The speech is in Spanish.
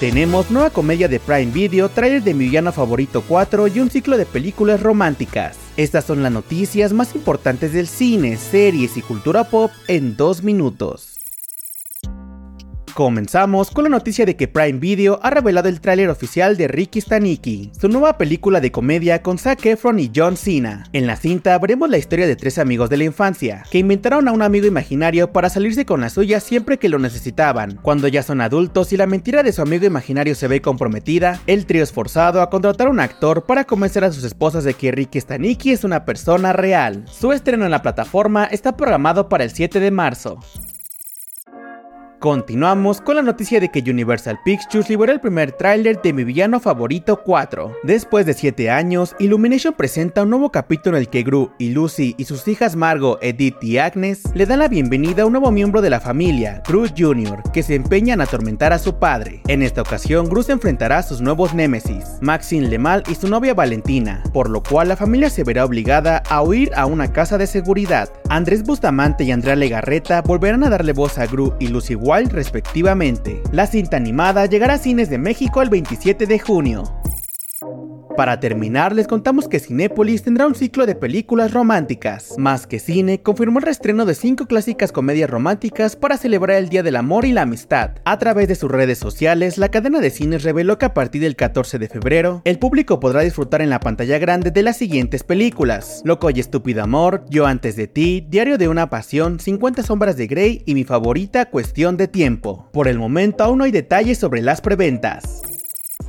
Tenemos nueva comedia de Prime Video, trailer de mi villano favorito 4 y un ciclo de películas románticas. Estas son las noticias más importantes del cine, series y cultura pop en dos minutos. Comenzamos con la noticia de que Prime Video ha revelado el tráiler oficial de Ricky Staniki, su nueva película de comedia con Zac Efron y John Cena. En la cinta veremos la historia de tres amigos de la infancia, que inventaron a un amigo imaginario para salirse con la suya siempre que lo necesitaban. Cuando ya son adultos y la mentira de su amigo imaginario se ve comprometida, el trío es forzado a contratar a un actor para convencer a sus esposas de que Ricky Staniki es una persona real. Su estreno en la plataforma está programado para el 7 de marzo. Continuamos con la noticia de que Universal Pictures liberó el primer tráiler de Mi Villano Favorito 4. Después de 7 años, Illumination presenta un nuevo capítulo en el que Gru y Lucy y sus hijas Margot, Edith y Agnes le dan la bienvenida a un nuevo miembro de la familia, Gru Jr., que se empeña en atormentar a su padre. En esta ocasión, Gru se enfrentará a sus nuevos némesis, Maxine Lemal y su novia Valentina, por lo cual la familia se verá obligada a huir a una casa de seguridad. Andrés Bustamante y Andrea Legarreta volverán a darle voz a Gru y Lucy Wild respectivamente. La cinta animada llegará a cines de México el 27 de junio. Para terminar, les contamos que Cinépolis tendrá un ciclo de películas románticas. Más que cine, confirmó el reestreno de cinco clásicas comedias románticas para celebrar el Día del Amor y la Amistad. A través de sus redes sociales, la cadena de cines reveló que a partir del 14 de febrero, el público podrá disfrutar en la pantalla grande de las siguientes películas: Loco y Estúpido Amor, Yo antes de ti, Diario de una Pasión, 50 Sombras de Grey y mi favorita Cuestión de Tiempo. Por el momento aún no hay detalles sobre las preventas.